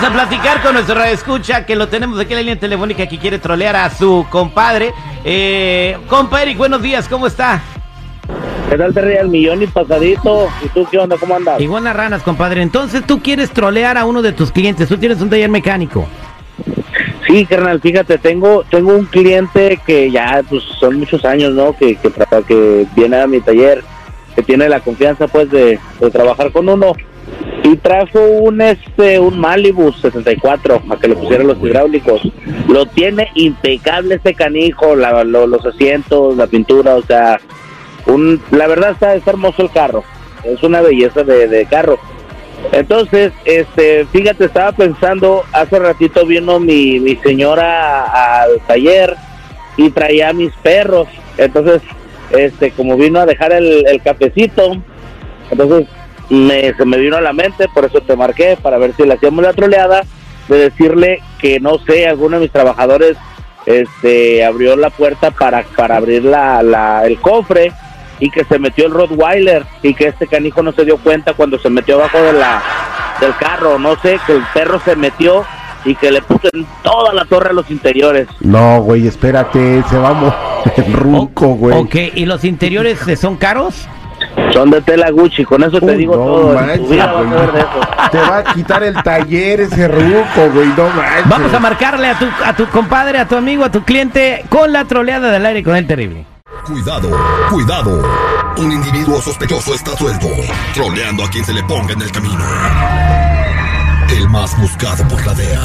Vamos a platicar con nuestro escucha que lo tenemos aquí en la línea telefónica que quiere trolear a su compadre. Eh, compa Eric, buenos días, ¿cómo está? ¿Qué tal, Terry? El millón y pasadito. ¿Y tú qué onda? ¿Cómo andas? Iguanas ranas, compadre. Entonces tú quieres trolear a uno de tus clientes. Tú tienes un taller mecánico. Sí, carnal, fíjate, tengo tengo un cliente que ya pues son muchos años, ¿no? Que, que, viene a mi taller, que tiene la confianza pues de, de trabajar con uno y trajo un este un Malibu 74 a que le pusieran los hidráulicos. Lo tiene impecable este canijo, la- lo- los asientos, la pintura, o sea, un la verdad está, está hermoso el carro. Es una belleza de, de carro. Entonces, este, fíjate, estaba pensando, hace ratito vino mi, mi señora al taller y traía mis perros. Entonces, este, como vino a dejar el, el cafecito, entonces me, se me vino a la mente, por eso te marqué, para ver si le hacíamos la troleada, de decirle que no sé, alguno de mis trabajadores este, abrió la puerta para, para abrir la, la, el cofre y que se metió el Rottweiler y que este canijo no se dio cuenta cuando se metió abajo de la, del carro, no sé, que el perro se metió y que le puso en toda la torre a los interiores. No, güey, espérate, se va a morir el ruco, güey. Ok, ¿y los interiores son caros? Son de tela Gucci, con eso te digo no todo. manches, tu vida vas a güey. ver de eso. Te va a quitar el taller ese ruco, güey, no manches. Vamos a marcarle a tu, a tu compadre, a tu amigo, a tu cliente con la troleada del aire con el terrible. Cuidado, cuidado. Un individuo sospechoso está suelto, troleando a quien se le ponga en el camino. El más buscado por la DEA.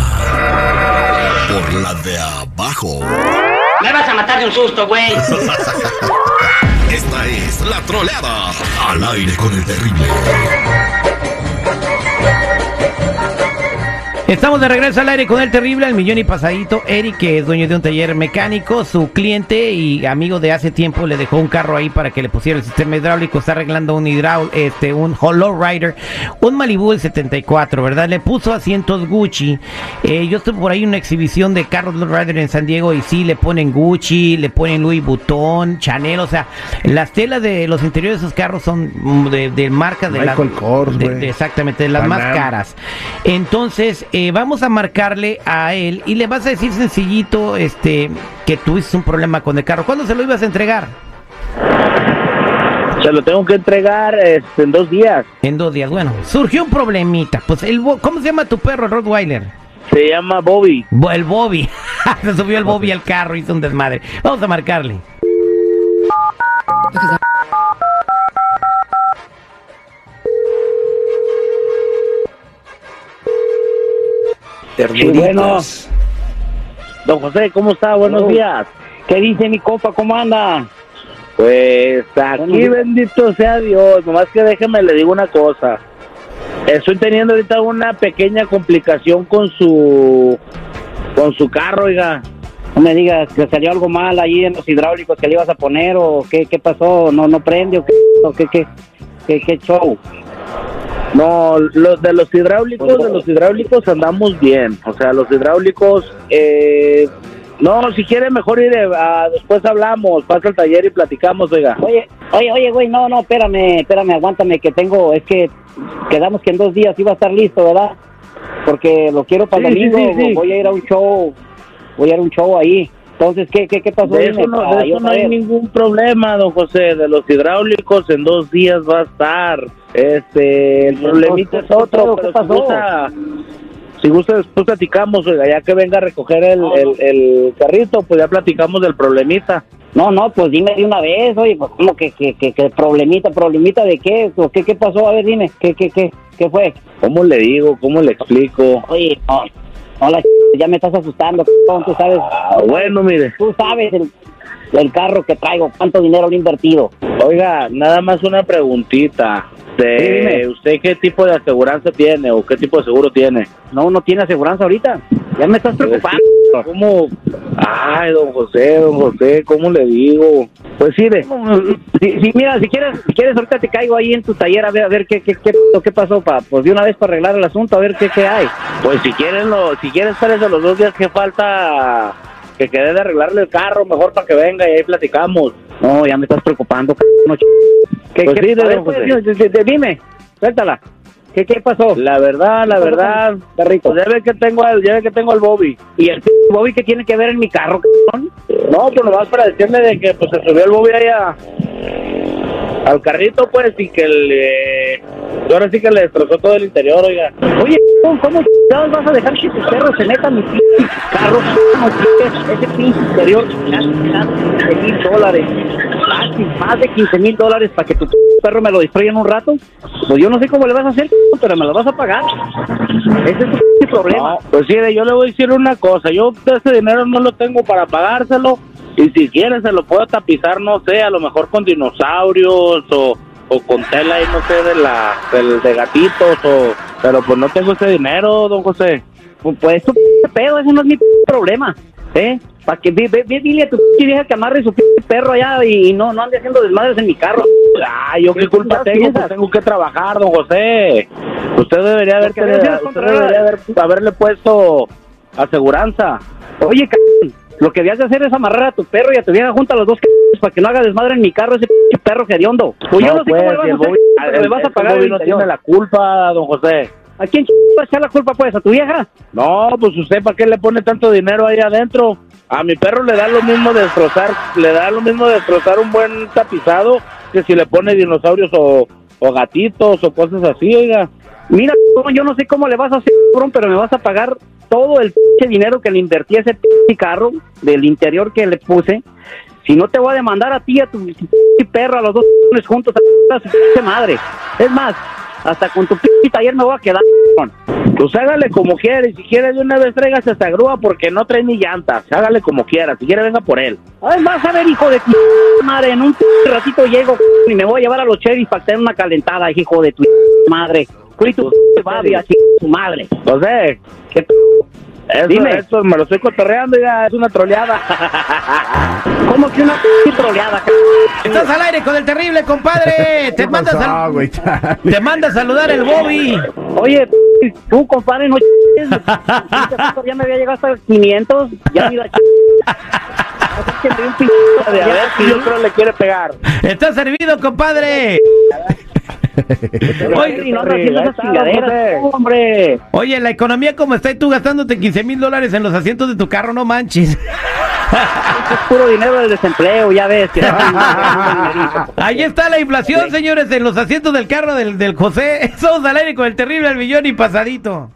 Por la de abajo. Me vas a matar de un susto, güey. Esta es la troleada. Al aire con el terrible. Estamos de regreso al aire con el terrible, al millón y pasadito. Eric, que es dueño de un taller mecánico, su cliente y amigo de hace tiempo le dejó un carro ahí para que le pusiera el sistema hidráulico. Está arreglando un hidráulico, este, un Hollow Rider, un Malibu del 74, ¿verdad? Le puso asientos Gucci. Eh, yo estuve por ahí en una exhibición de carros Low Rider en San Diego y sí le ponen Gucci, le ponen Louis Vuitton, Chanel, o sea, las telas de los interiores de esos carros son de, de marca de Michael la, Kors, de- las más caras. Entonces, eh, vamos a marcarle a él y le vas a decir sencillito este que tuviste un problema con el carro. ¿Cuándo se lo ibas a entregar? Se lo tengo que entregar este, en dos días. En dos días. Bueno, surgió un problemita. Pues el ¿cómo se llama tu perro, el Rottweiler? Se llama Bobby. Bo- El Bobby. se subió el Bobby al carro, hizo un desmadre. Vamos a marcarle. Sí, bueno. Don José, ¿cómo está? Buenos días. ¿Qué dice mi compa? ¿Cómo anda? Pues aquí bendito sea Dios, nomás que déjeme le digo una cosa. Estoy teniendo ahorita una pequeña complicación con su con su carro, oiga. No me digas que salió algo mal ahí en los hidráulicos que le ibas a poner o qué, qué pasó, no no prende o qué, o qué, qué, qué, qué show. No, los de los hidráulicos, de los hidráulicos andamos bien. O sea, los hidráulicos, eh, no, si quiere mejor ir, eh, a- después hablamos, pasa al taller y platicamos, oiga. Oye, oye, oye, güey, no, no, espérame, espérame, aguántame que tengo, es que quedamos que en dos días iba a estar listo, ¿verdad? Porque lo quiero para el Sí, sí, domingo, sí, sí. voy a ir a un show, voy a ir a un show ahí. Entonces, ¿qué, qué, qué pasó? De eso, no, de eso no hay ningún problema, don José. De los hidráulicos en dos días va a estar. Este, el problemita es otro, ¿qué pero si pasó? gusta, si gusta después platicamos, oiga, ya que venga a recoger el, el, el carrito, pues ya platicamos del problemita. No, no, pues dime de una vez, oye, pues como que, que, que, que problemita, problemita de qué, o qué, qué pasó, a ver, dime, qué, qué, qué, qué fue. ¿Cómo le digo? ¿Cómo le explico? Oye, no, no la ch- ya me estás asustando, tú sabes, Ah, bueno, mire. tú sabes el, el carro que traigo, cuánto dinero le he invertido. Oiga, nada más una preguntita. De, Sí. ¿Usted qué tipo de aseguranza tiene o qué tipo de seguro tiene? No, no tiene aseguranza ahorita, ya me estás preocupando. ¿Cómo? Ay, don José, don José, ¿cómo le digo? Pues sí, de, Si, si, mira, si quieres, si quieres ahorita te caigo ahí en tu taller a ver, a ver qué, qué, qué, qué pasó, pa, pues de una vez para arreglar el asunto, a ver qué, qué hay. pues si quieren, lo, si quieren estar esos los dos días que falta que quede de arreglarle el carro, mejor para que venga y ahí platicamos. No, ya me estás preocupando, cabrón, no ch- ¿Qué, Pues sí, de ver, pues, dime, suéltala. ¿Qué, qué pasó? La verdad, la ¿Qué pasó verdad, carrito? pues ya ve que tengo al, ya ve que tengo al Bobby. ¿Y el Bobby qué tiene que ver en mi carro, cabrón? No, pues nomás para decirle de que pues se subió el Bobby ahí a- al carrito, pues, y que le... y ahora sí que le destrozó todo el interior, oiga. Oye, ¿cómo, chingados vas a dejar que tus perros se metan en mi pinche carro? Ese pinche interior, 15 mil dólares. Más de 15 mil dólares para que tu perro me lo destruya en un rato. Pues yo no sé cómo le vas a hacer, pero me lo vas a pagar. Ese es tu problema. Pues sí, yo le voy a decir una cosa, yo ese dinero no lo tengo para pagárselo y si quiere se lo puedo tapizar, no sé, a lo mejor con dinosaurios o, o con tela ahí, no sé, de la del- de gatitos o pero pues no tengo ese dinero, don José. Pues, pues tu pinche pedo, ese no es mi problema. ¿Eh? Para que ve, ve- dile a tu vieja que amarre su perro allá y, y no, no ande haciendo desmadres en mi carro. Ah, yo qué ¿Qué culpa chingados tengo, pues tengo que trabajar, don José. Usted debería haber usted debería haber, haberle puesto aseguranza. Oye, cabrón, lo que debías de hacer es amarrar a tu perro y a tu vieja junto a los dos cabrones para que no haga desmadre en mi carro ese perro hediondo. Pues yo no sé pues, cómo le vas si a hacer, Bobby- pero el- me vas a pagar el no tiene la culpa, don José. ¿A quién va a echar la culpa pues? ¿A tu vieja? No, pues usted para qué le pone tanto dinero ahí adentro. A mi perro le da lo mismo destrozar, le da lo mismo destrozar un buen tapizado que si le pone dinosaurios o, o gatitos o cosas así, oiga. Mira, yo no sé cómo le vas a hacer, pero me vas a pagar todo el dinero que le invertí a ese carro del interior que le puse. Si no te voy a demandar a ti, a tu perro, a los dos juntos, a su madre. Es más, hasta con tu taller me voy a quedar. Pues hágale como quiera y si quiere de una vez tráigase esta grúa porque no trae ni llantas. Hágale como quiera, si quiere venga por él. Vas a ver, hijo de tu madre, en un ratito llego y me voy a llevar a los cherries para tener una calentada, hijo de tu madre. Y tu así, tu madre. José, ¿Qué eso, Dime. eso me lo estoy cotorreando, ya es una troleada. ¿Cómo que una troleada? Estás al aire con el terrible, compadre. Te ¿Qué manda? Chale. te manda a saludar el Bobby. Oye, tú, compadre, no ch- ya me había llegado hasta 500, ya a que a ver si yo creo le quiere pegar. Está servido, compadre. Oye, no esas chingaderas, hombre. Oye, la economía como está y tú gastándote 15 mil dólares en los asientos de tu carro, no manches. Es puro dinero del desempleo, ya ves. Que Ahí está la inflación, señores, en los asientos del carro del, del José. Somos al aire con el terrible al millón y pasadito.